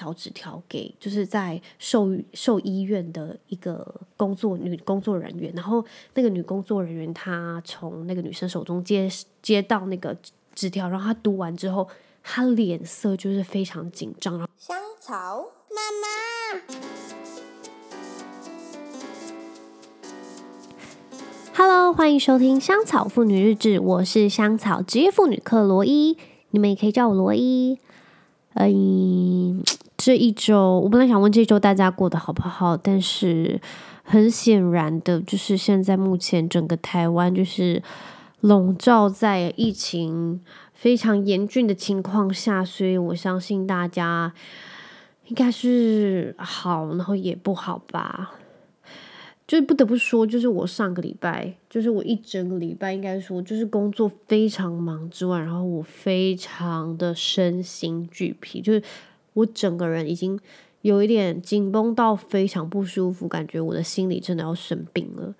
小纸条给就是在兽兽医院的一个工作女工作人员，然后那个女工作人员她从那个女生手中接接到那个纸条，然后她读完之后，她脸色就是非常紧张。香草妈妈，Hello，欢迎收听香草妇女日志，我是香草职业妇女克罗伊，你们也可以叫我罗伊。嗯。这一周，我本来想问这一周大家过得好不好，但是很显然的，就是现在目前整个台湾就是笼罩在疫情非常严峻的情况下，所以我相信大家应该是好，然后也不好吧。就是不得不说，就是我上个礼拜，就是我一整个礼拜，应该说就是工作非常忙之外，然后我非常的身心俱疲，就是。我整个人已经有一点紧绷到非常不舒服，感觉我的心里真的要生病了。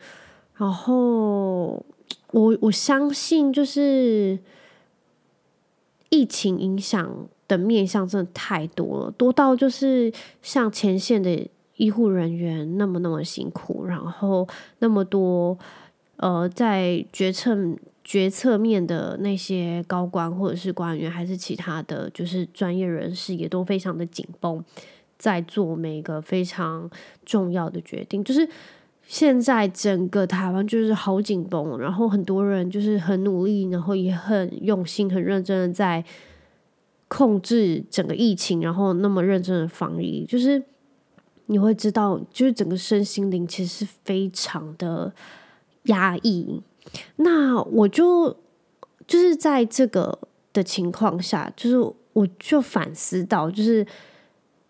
然后我我相信，就是疫情影响的面向真的太多了，多到就是像前线的医护人员那么那么辛苦，然后那么多呃在决策。决策面的那些高官或者是官员，还是其他的就是专业人士，也都非常的紧绷，在做每一个非常重要的决定。就是现在整个台湾就是好紧绷，然后很多人就是很努力，然后也很用心、很认真的在控制整个疫情，然后那么认真的防疫，就是你会知道，就是整个身心灵其实是非常的压抑。那我就就是在这个的情况下，就是我就反思到，就是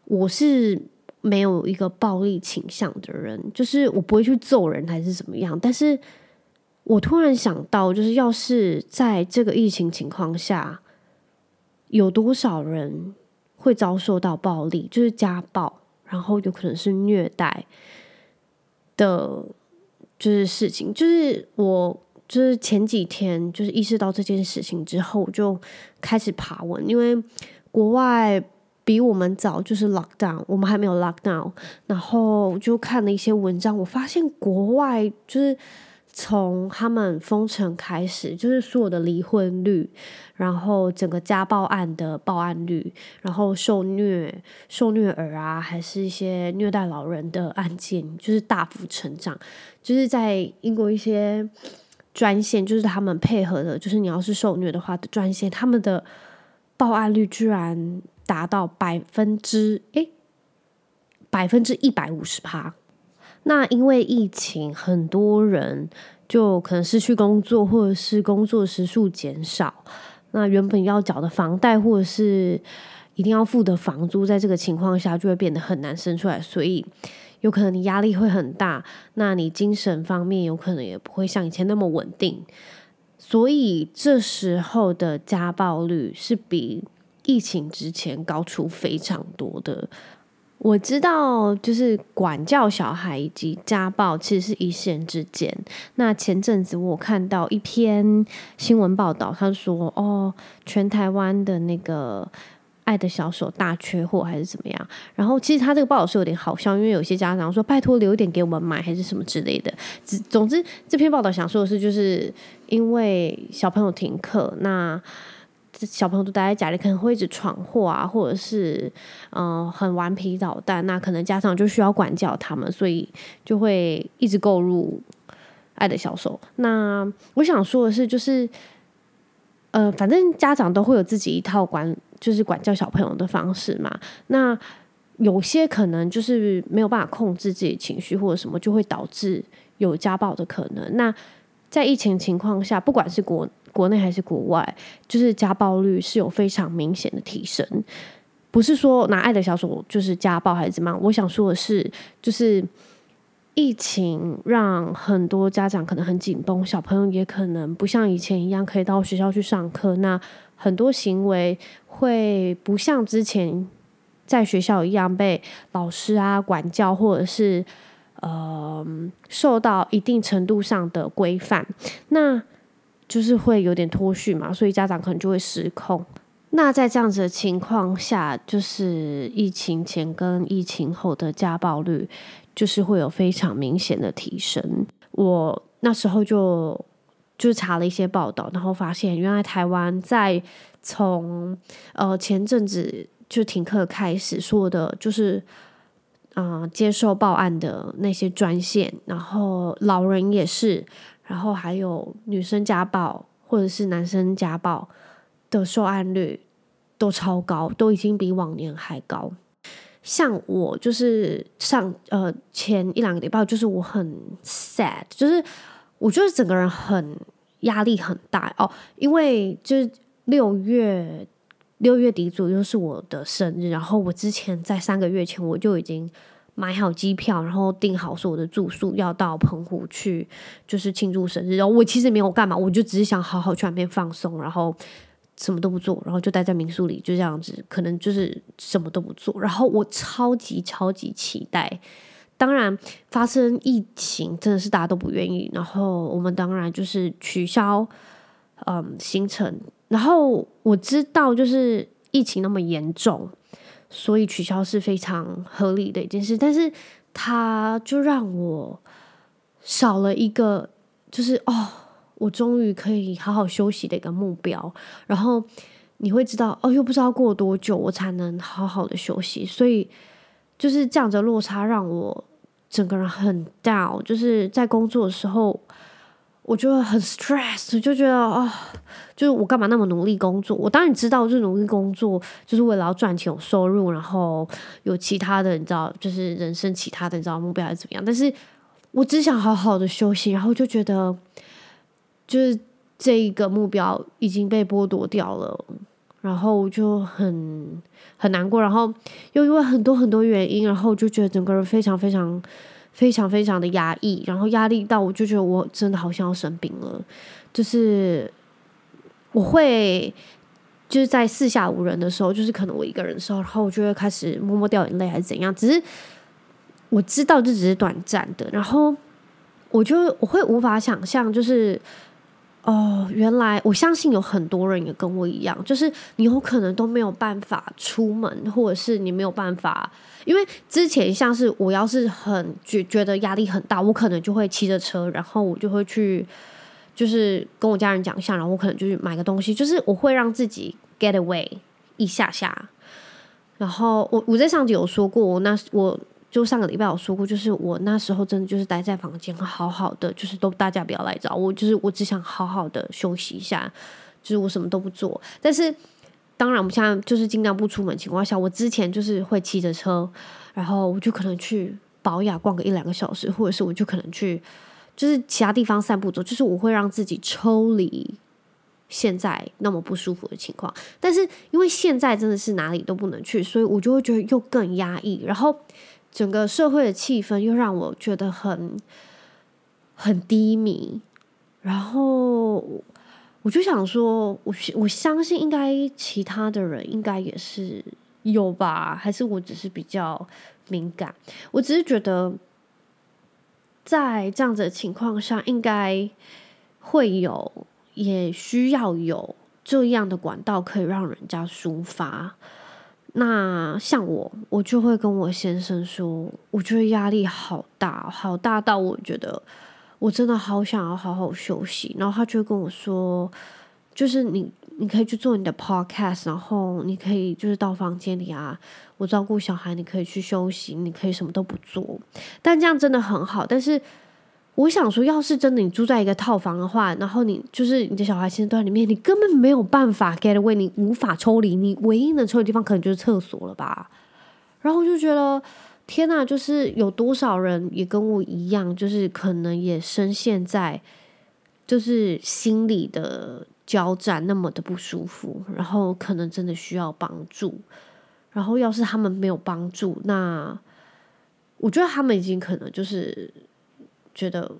我是没有一个暴力倾向的人，就是我不会去揍人还是怎么样。但是我突然想到，就是要是在这个疫情情况下，有多少人会遭受到暴力，就是家暴，然后有可能是虐待的，就是事情，就是我。就是前几天，就是意识到这件事情之后，我就开始爬文，因为国外比我们早就是 lockdown，我们还没有 lockdown，然后就看了一些文章，我发现国外就是。从他们封城开始，就是所有的离婚率，然后整个家暴案的报案率，然后受虐、受虐儿啊，还是一些虐待老人的案件，就是大幅成长。就是在英国一些专线，就是他们配合的，就是你要是受虐的话的专线，他们的报案率居然达到百分之诶，百分之一百五十趴。那因为疫情，很多人就可能失去工作，或者是工作时数减少。那原本要缴的房贷，或者是一定要付的房租，在这个情况下就会变得很难生出来。所以有可能你压力会很大，那你精神方面有可能也不会像以前那么稳定。所以这时候的家暴率是比疫情之前高出非常多的。我知道，就是管教小孩以及家暴其实是一线之间。那前阵子我看到一篇新闻报道，他说：“哦，全台湾的那个爱的小手大缺货，还是怎么样？”然后其实他这个报道是有点好笑，因为有些家长说：“拜托留一点给我们买，还是什么之类的。”总之，这篇报道想说的是，就是因为小朋友停课，那。小朋友都待在家里，可能会一直闯祸啊，或者是嗯、很顽皮捣蛋，那可能家长就需要管教他们，所以就会一直购入爱的小手。那我想说的是，就是呃，反正家长都会有自己一套管，就是管教小朋友的方式嘛。那有些可能就是没有办法控制自己情绪或者什么，就会导致有家暴的可能。那在疫情情况下，不管是国国内还是国外，就是家暴率是有非常明显的提升。不是说拿爱的小手就是家暴还是怎么样？我想说的是，就是疫情让很多家长可能很紧绷，小朋友也可能不像以前一样可以到学校去上课。那很多行为会不像之前在学校一样被老师啊管教，或者是。呃，受到一定程度上的规范，那就是会有点脱序嘛，所以家长可能就会失控。那在这样子的情况下，就是疫情前跟疫情后的家暴率，就是会有非常明显的提升。我那时候就就查了一些报道，然后发现原来台湾在从呃前阵子就停课开始，说的就是啊、呃、接受报案的那些专线，然后老人也是，然后还有女生家暴或者是男生家暴。的受案率都超高，都已经比往年还高。像我就是上呃前一两个礼拜，就是我很 sad，就是我就是整个人很压力很大哦，因为就是六月六月底左右是我的生日，然后我之前在三个月前我就已经买好机票，然后订好所有的住宿，要到澎湖去就是庆祝生日。然后我其实没有干嘛，我就只是想好好去那边放松，然后。什么都不做，然后就待在民宿里，就这样子，可能就是什么都不做。然后我超级超级期待，当然发生疫情真的是大家都不愿意，然后我们当然就是取消嗯行程。然后我知道就是疫情那么严重，所以取消是非常合理的一件事，但是它就让我少了一个，就是哦。我终于可以好好休息的一个目标，然后你会知道哦，又不知道过多久我才能好好的休息，所以就是这样的落差让我整个人很 down，就是在工作的时候我就会很 stress，就觉得啊、哦，就是我干嘛那么努力工作？我当然知道，就是努力工作就是为了要赚钱有收入，然后有其他的你知道，就是人生其他的你知道目标还是怎么样？但是我只想好好的休息，然后就觉得。就是这一个目标已经被剥夺掉了，然后就很很难过，然后又因为很多很多原因，然后就觉得整个人非常非常非常非常的压抑，然后压力到我就觉得我真的好像要生病了，就是我会就是在四下无人的时候，就是可能我一个人的时候，然后我就会开始默默掉眼泪还是怎样，只是我知道这只是短暂的，然后我就我会无法想象就是。哦，原来我相信有很多人也跟我一样，就是你有可能都没有办法出门，或者是你没有办法，因为之前像是我要是很觉觉得压力很大，我可能就会骑着车，然后我就会去，就是跟我家人讲一下，然后我可能就去买个东西，就是我会让自己 get away 一下下。然后我我在上集有说过，那我。就上个礼拜我说过，就是我那时候真的就是待在房间，好好的，就是都大家不要来找我，就是我只想好好的休息一下，就是我什么都不做。但是当然，我们现在就是尽量不出门情况下，我之前就是会骑着车，然后我就可能去保养逛个一两个小时，或者是我就可能去就是其他地方散步走，就是我会让自己抽离现在那么不舒服的情况。但是因为现在真的是哪里都不能去，所以我就会觉得又更压抑，然后。整个社会的气氛又让我觉得很很低迷，然后我就想说，我我相信应该其他的人应该也是有吧，还是我只是比较敏感？我只是觉得，在这样子的情况下，应该会有，也需要有这样的管道可以让人家抒发。那像我，我就会跟我先生说，我觉得压力好大，好大到我觉得我真的好想要好好休息。然后他就会跟我说，就是你你可以去做你的 podcast，然后你可以就是到房间里啊，我照顾小孩，你可以去休息，你可以什么都不做。但这样真的很好，但是。我想说，要是真的你住在一个套房的话，然后你就是你的小孩现在都在里面，你根本没有办法 get away，你无法抽离，你唯一能抽离的地方可能就是厕所了吧。然后我就觉得，天哪，就是有多少人也跟我一样，就是可能也深陷在，就是心里的交战那么的不舒服，然后可能真的需要帮助。然后要是他们没有帮助，那我觉得他们已经可能就是。觉得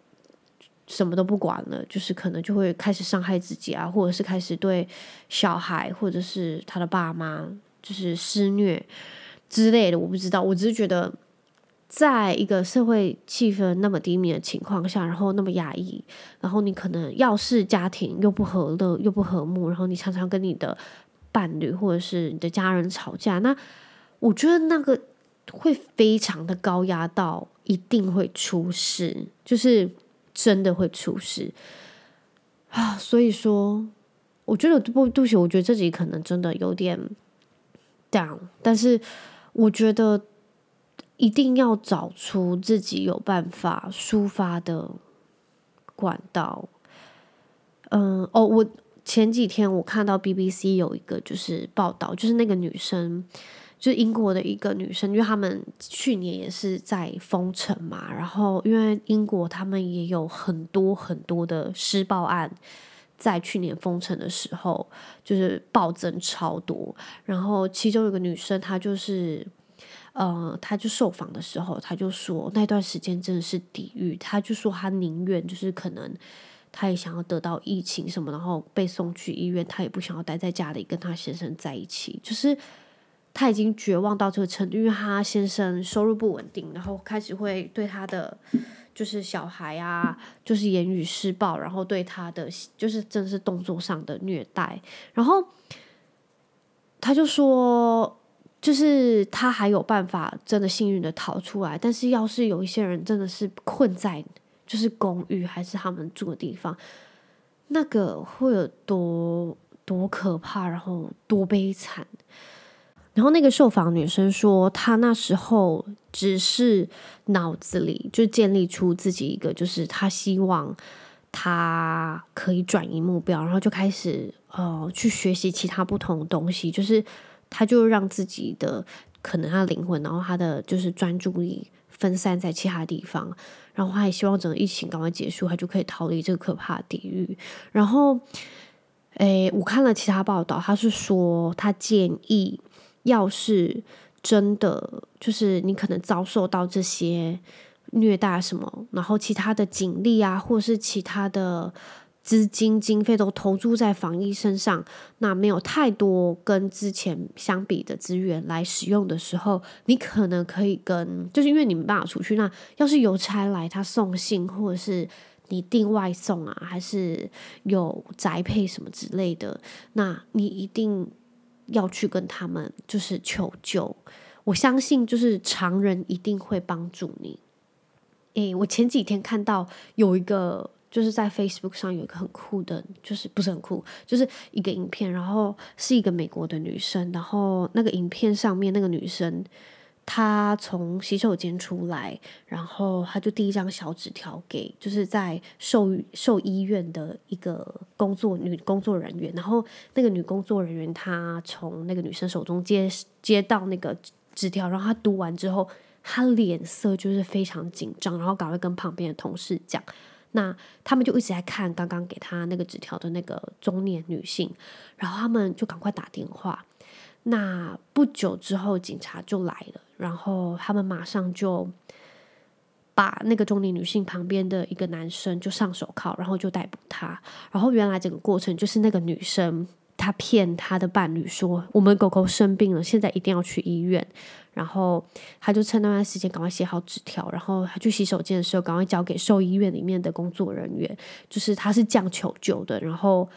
什么都不管了，就是可能就会开始伤害自己啊，或者是开始对小孩或者是他的爸妈就是施虐之类的。我不知道，我只是觉得，在一个社会气氛那么低迷的情况下，然后那么压抑，然后你可能要是家庭又不和乐又不和睦，然后你常常跟你的伴侣或者是你的家人吵架，那我觉得那个会非常的高压到一定会出事，就是真的会出事啊！所以说，我觉得不对不起，我觉得这集可能真的有点 down，但是我觉得一定要找出自己有办法抒发的管道。嗯，哦，我。前几天我看到 BBC 有一个就是报道，就是那个女生，就英国的一个女生，因为他们去年也是在封城嘛，然后因为英国他们也有很多很多的施暴案，在去年封城的时候就是暴增超多，然后其中有个女生，她就是，呃，她就受访的时候，她就说那段时间真的是地狱，她就说她宁愿就是可能。他也想要得到疫情什么，然后被送去医院。他也不想要待在家里跟他先生在一起，就是他已经绝望到这个程度，因为他先生收入不稳定，然后开始会对他的就是小孩啊，就是言语施暴，然后对他的就是真是动作上的虐待。然后他就说，就是他还有办法真的幸运的逃出来，但是要是有一些人真的是困在。就是公寓还是他们住的地方，那个会有多多可怕，然后多悲惨。然后那个受访女生说，她那时候只是脑子里就建立出自己一个，就是她希望她可以转移目标，然后就开始呃去学习其他不同的东西，就是她就让自己的可能她灵魂，然后她的就是专注力分散在其他地方。然后她也希望整个疫情赶快结束，她就可以逃离这个可怕的地狱。然后，诶，我看了其他报道，他是说他建议，要是真的就是你可能遭受到这些虐待什么，然后其他的警力啊，或是其他的。资金经费都投注在防疫身上，那没有太多跟之前相比的资源来使用的时候，你可能可以跟，就是因为你没办法出去，那要是邮差来他送信，或者是你订外送啊，还是有宅配什么之类的，那你一定要去跟他们就是求救。我相信就是常人一定会帮助你。诶，我前几天看到有一个。就是在 Facebook 上有一个很酷的，就是不是很酷，就是一个影片，然后是一个美国的女生，然后那个影片上面那个女生，他从洗手间出来，然后他就递一张小纸条给，就是在兽兽医院的一个工作女工作人员，然后那个女工作人员她从那个女生手中接接到那个纸条，然后她读完之后，她脸色就是非常紧张，然后赶快跟旁边的同事讲。那他们就一直在看刚刚给他那个纸条的那个中年女性，然后他们就赶快打电话。那不久之后，警察就来了，然后他们马上就把那个中年女性旁边的一个男生就上手铐，然后就逮捕他。然后原来整个过程就是那个女生。她骗她的伴侣说：“我们狗狗生病了，现在一定要去医院。”然后他就趁那段时间赶快写好纸条，然后他去洗手间的时候赶快交给兽医院里面的工作人员，就是他是这样求救的。然后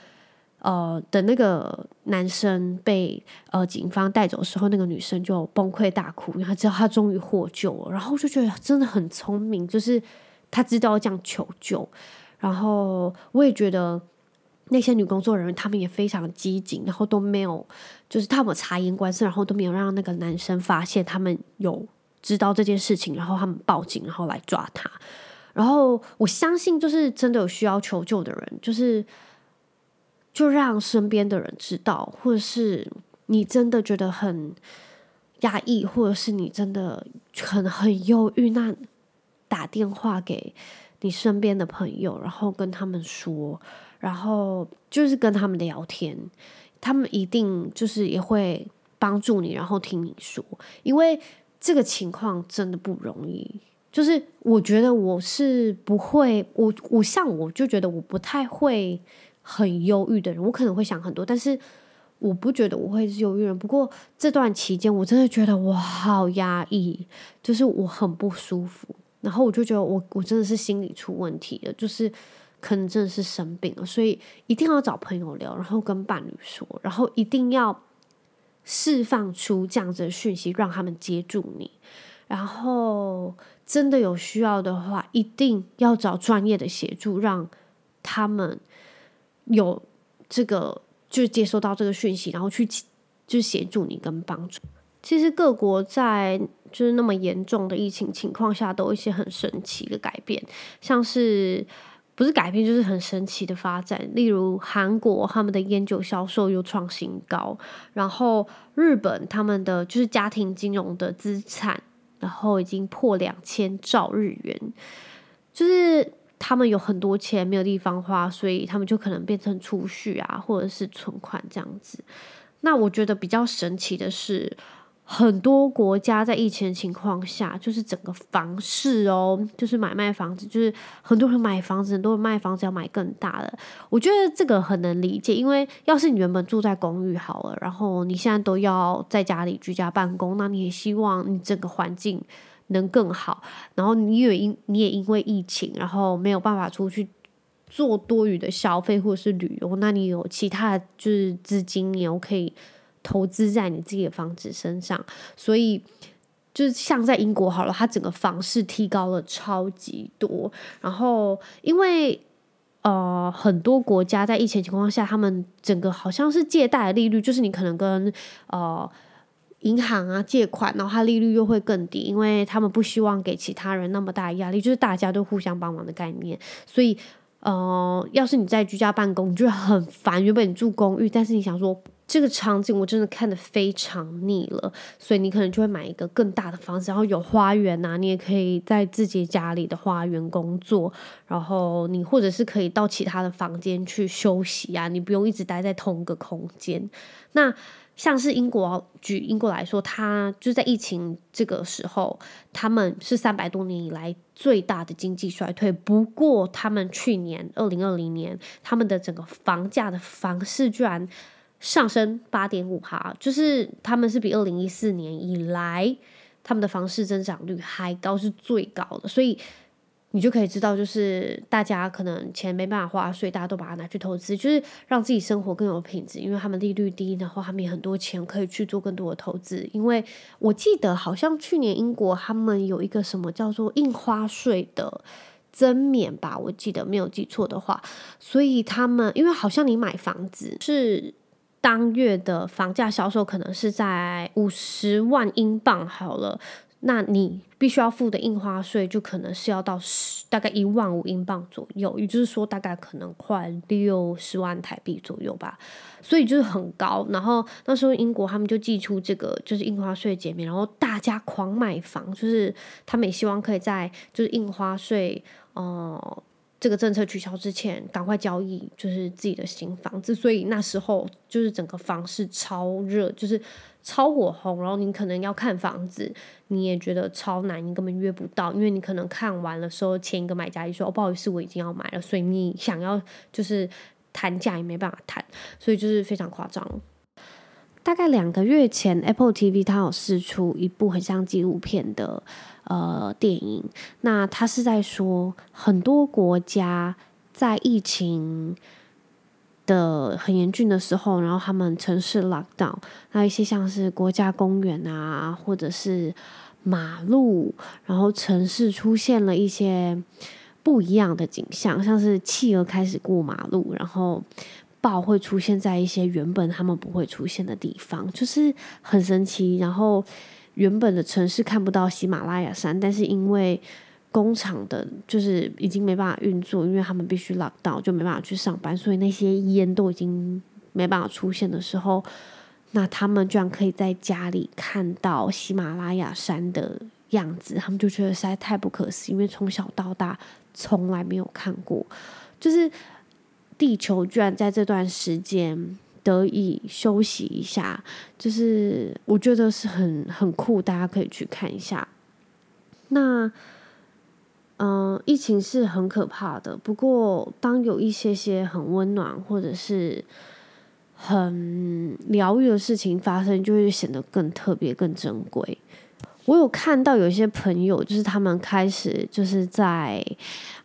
呃，等那个男生被呃警方带走的时候，那个女生就崩溃大哭，因为她知道她终于获救了。然后就觉得真的很聪明，就是她知道这样求救。然后我也觉得。那些女工作人员，他们也非常机警，然后都没有，就是他们察言观色，然后都没有让那个男生发现他们有知道这件事情，然后他们报警，然后来抓他。然后我相信，就是真的有需要求救的人，就是就让身边的人知道，或者是你真的觉得很压抑，或者是你真的很很忧郁，那打电话给你身边的朋友，然后跟他们说。然后就是跟他们聊天，他们一定就是也会帮助你，然后听你说，因为这个情况真的不容易。就是我觉得我是不会，我我像我就觉得我不太会很忧郁的人，我可能会想很多，但是我不觉得我会是忧郁人。不过这段期间我真的觉得我好压抑，就是我很不舒服，然后我就觉得我我真的是心理出问题了，就是。可能真的是生病了，所以一定要找朋友聊，然后跟伴侣说，然后一定要释放出这样子的讯息，让他们接住你。然后真的有需要的话，一定要找专业的协助，让他们有这个就接收到这个讯息，然后去就协助你跟帮助。其实各国在就是那么严重的疫情情况下，都有一些很神奇的改变，像是。不是改变，就是很神奇的发展。例如韩国，他们的烟酒销售又创新高；然后日本，他们的就是家庭金融的资产，然后已经破两千兆日元，就是他们有很多钱没有地方花，所以他们就可能变成储蓄啊，或者是存款这样子。那我觉得比较神奇的是。很多国家在疫情情况下，就是整个房市哦，就是买卖房子，就是很多人买房子，很多人卖房子要买更大的。我觉得这个很能理解，因为要是你原本住在公寓好了，然后你现在都要在家里居家办公，那你也希望你整个环境能更好。然后你也因你也因为疫情，然后没有办法出去做多余的消费或者是旅游，那你有其他就是资金，你也可以。投资在你自己的房子身上，所以就是像在英国好了，它整个房市提高了超级多。然后因为呃很多国家在疫情情况下，他们整个好像是借贷的利率，就是你可能跟呃银行啊借款，然后它利率又会更低，因为他们不希望给其他人那么大压力，就是大家都互相帮忙的概念，所以。呃，要是你在居家办公，你就很烦。原本你住公寓，但是你想说这个场景我真的看得非常腻了，所以你可能就会买一个更大的房子，然后有花园啊，你也可以在自己家里的花园工作，然后你或者是可以到其他的房间去休息啊，你不用一直待在同一个空间。那像是英国，举英国来说，它就在疫情这个时候，他们是三百多年以来最大的经济衰退。不过，他们去年二零二零年，他们的整个房价的房市居然上升八点五趴，就是他们是比二零一四年以来他们的房市增长率还高，是最高的。所以。你就可以知道，就是大家可能钱没办法花，所以大家都把它拿去投资，就是让自己生活更有品质。因为他们利率低，然后他们也很多钱可以去做更多的投资。因为我记得好像去年英国他们有一个什么叫做印花税的增免吧，我记得没有记错的话，所以他们因为好像你买房子是当月的房价销售可能是在五十万英镑好了。那你必须要付的印花税就可能是要到十大概一万五英镑左右，也就是说大概可能快六十万台币左右吧，所以就是很高。然后那时候英国他们就寄出这个就是印花税减免，然后大家狂买房，就是他们也希望可以在就是印花税哦这个政策取消之前赶快交易就是自己的新房子，所以那时候就是整个房市超热，就是。超火红，然后你可能要看房子，你也觉得超难，你根本约不到，因为你可能看完了时候，前一个买家就说：“哦，不好意思，我已经要买了。”所以你想要就是谈价也没办法谈，所以就是非常夸张。大概两个月前，Apple TV 它有试出一部很像纪录片的呃电影，那它是在说很多国家在疫情。的很严峻的时候，然后他们城市 lockdown，还有一些像是国家公园啊，或者是马路，然后城市出现了一些不一样的景象，像是企鹅开始过马路，然后豹会出现在一些原本他们不会出现的地方，就是很神奇。然后原本的城市看不到喜马拉雅山，但是因为工厂的，就是已经没办法运作，因为他们必须 lock down，就没办法去上班，所以那些烟都已经没办法出现的时候，那他们居然可以在家里看到喜马拉雅山的样子，他们就觉得实在太不可思议，因为从小到大从来没有看过，就是地球居然在这段时间得以休息一下，就是我觉得是很很酷，大家可以去看一下。那。嗯，疫情是很可怕的。不过，当有一些些很温暖或者是很疗愈的事情发生，就会显得更特别、更珍贵。我有看到有一些朋友，就是他们开始就是在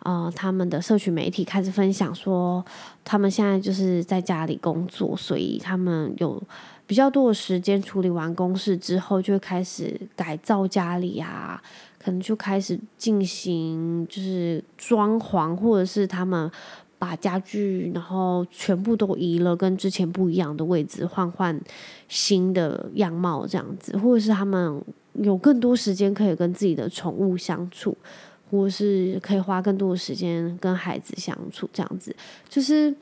呃他们的社群媒体开始分享说，他们现在就是在家里工作，所以他们有比较多的时间处理完公事之后，就会开始改造家里啊，可能就开始进行就是装潢，或者是他们。把家具，然后全部都移了，跟之前不一样的位置，换换新的样貌，这样子，或者是他们有更多时间可以跟自己的宠物相处，或是可以花更多的时间跟孩子相处，这样子，就是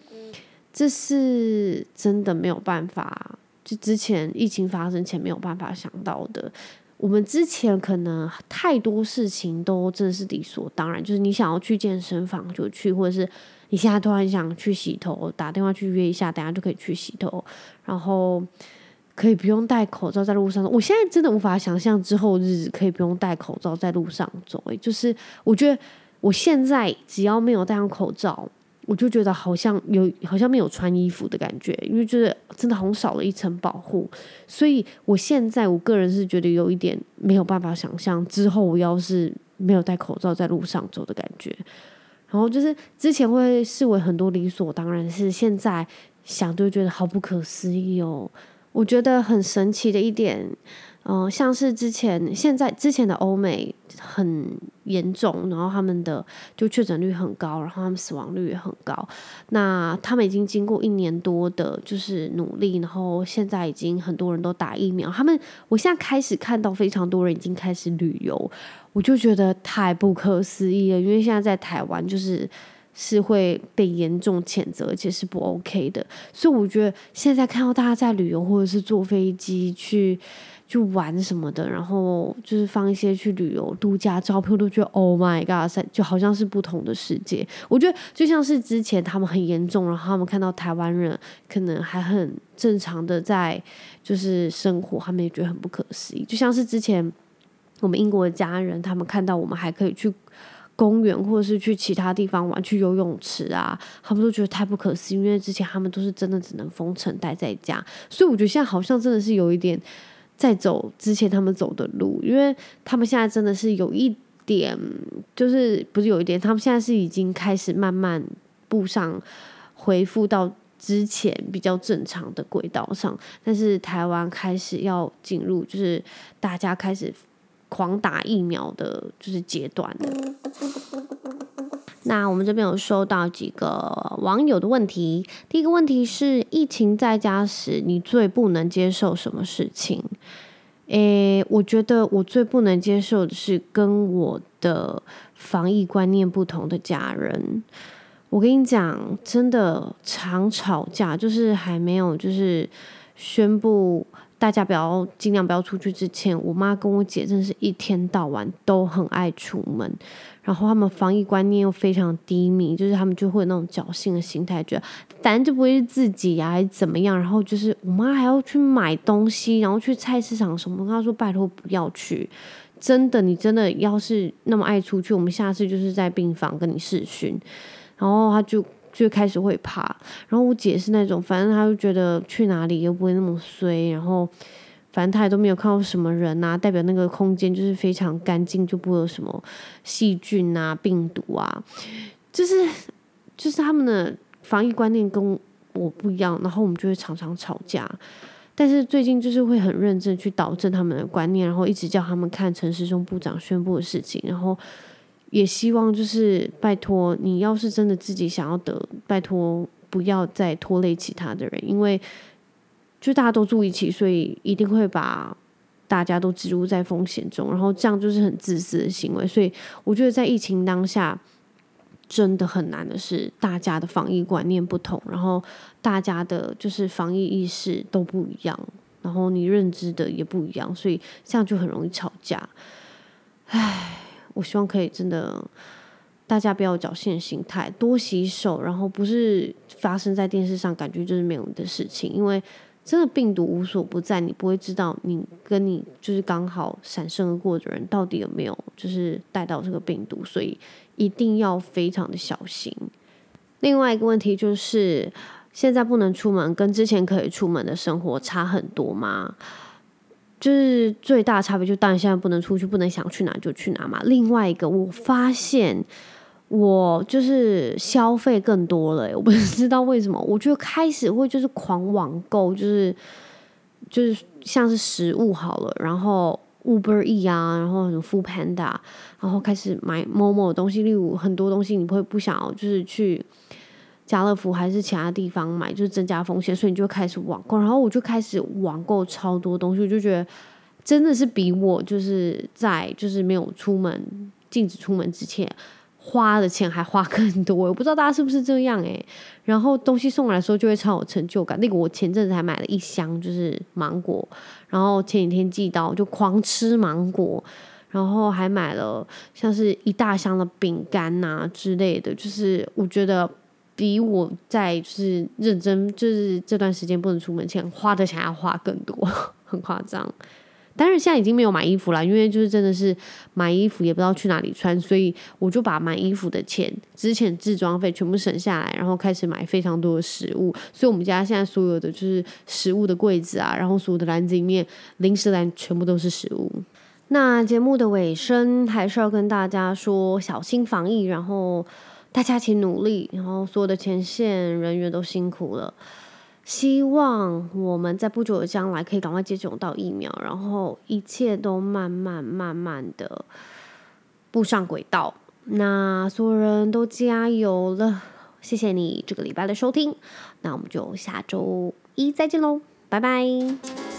这是真的没有办法，就之前疫情发生前没有办法想到的。我们之前可能太多事情都真的是理所当然，就是你想要去健身房就去，或者是。你现在突然想去洗头，打电话去约一下，等下就可以去洗头，然后可以不用戴口罩在路上。我现在真的无法想象之后日子可以不用戴口罩在路上走。诶，就是我觉得我现在只要没有戴上口罩，我就觉得好像有好像没有穿衣服的感觉，因为就是真的好像少了一层保护。所以我现在我个人是觉得有一点没有办法想象之后我要是没有戴口罩在路上走的感觉。然后就是之前会视为很多理所当然，是现在想就觉得好不可思议哦。我觉得很神奇的一点，嗯、像是之前现在之前的欧美很严重，然后他们的就确诊率很高，然后他们死亡率也很高。那他们已经经过一年多的就是努力，然后现在已经很多人都打疫苗。他们我现在开始看到非常多人已经开始旅游。我就觉得太不可思议了，因为现在在台湾就是是会被严重谴责，而且是不 OK 的。所以我觉得现在看到大家在旅游或者是坐飞机去去玩什么的，然后就是放一些去旅游度假照片，都觉得 Oh my God，就好像是不同的世界。我觉得就像是之前他们很严重，然后他们看到台湾人可能还很正常的在就是生活，他们也觉得很不可思议。就像是之前。我们英国的家人，他们看到我们还可以去公园，或者是去其他地方玩，去游泳池啊，他们都觉得太不可思议。因为之前他们都是真的只能封城待在家，所以我觉得现在好像真的是有一点在走之前他们走的路，因为他们现在真的是有一点，就是不是有一点，他们现在是已经开始慢慢步上恢复到之前比较正常的轨道上，但是台湾开始要进入，就是大家开始。狂打疫苗的就是阶段的。那我们这边有收到几个网友的问题。第一个问题是：疫情在家时，你最不能接受什么事情？诶，我觉得我最不能接受的是跟我的防疫观念不同的家人。我跟你讲，真的常吵架，就是还没有就是宣布。大家不要尽量不要出去之前，我妈跟我姐真是一天到晚都很爱出门，然后他们防疫观念又非常低迷，就是他们就会有那种侥幸的心态，觉得反正就不会是自己呀、还是怎么样。然后就是我妈还要去买东西，然后去菜市场什么，跟她说拜托不要去，真的，你真的要是那么爱出去，我们下次就是在病房跟你视讯。然后她就。就开始会怕，然后我姐是那种，反正她就觉得去哪里又不会那么衰，然后反正她也都没有看到什么人呐、啊，代表那个空间就是非常干净，就不会有什么细菌啊、病毒啊，就是就是他们的防疫观念跟我不一样，然后我们就会常常吵架。但是最近就是会很认真去导正他们的观念，然后一直叫他们看陈时中部长宣布的事情，然后。也希望就是拜托你，要是真的自己想要得，拜托不要再拖累其他的人，因为就大家都住一起，所以一定会把大家都置入在风险中，然后这样就是很自私的行为。所以我觉得在疫情当下，真的很难的是大家的防疫观念不同，然后大家的就是防疫意识都不一样，然后你认知的也不一样，所以这样就很容易吵架。唉。我希望可以真的，大家不要侥幸心态，多洗手，然后不是发生在电视上，感觉就是没有的事情。因为真的病毒无所不在，你不会知道你跟你就是刚好闪身而过的人到底有没有就是带到这个病毒，所以一定要非常的小心。另外一个问题就是，现在不能出门，跟之前可以出门的生活差很多吗？就是最大差别，就当然现在不能出去，不能想去哪就去哪嘛。另外一个，我发现我就是消费更多了，我不知道为什么，我就开始会就是狂网购，就是就是像是食物好了，然后 Uber E 啊，然后什么 Food Panda，然后开始买某某东西，例如很多东西你会不想要就是去。家乐福还是其他地方买，就是增加风险，所以你就开始网购，然后我就开始网购超多东西，我就觉得真的是比我就是在就是没有出门禁止出门之前花的钱还花更多，我不知道大家是不是这样诶，然后东西送来的时候就会超有成就感。那个我前阵子还买了一箱就是芒果，然后前几天寄到就狂吃芒果，然后还买了像是一大箱的饼干呐之类的，就是我觉得。比我在就是认真就是这段时间不能出门前花的钱要花更多，很夸张。当然现在已经没有买衣服了，因为就是真的是买衣服也不知道去哪里穿，所以我就把买衣服的钱、之前置装费全部省下来，然后开始买非常多的食物。所以我们家现在所有的就是食物的柜子啊，然后所有的篮子里面零食篮全部都是食物。那节目的尾声还是要跟大家说小心防疫，然后。大家一起努力，然后所有的前线人员都辛苦了。希望我们在不久的将来可以赶快接种到疫苗，然后一切都慢慢慢慢的步上轨道。那所有人都加油了，谢谢你这个礼拜的收听，那我们就下周一再见喽，拜拜。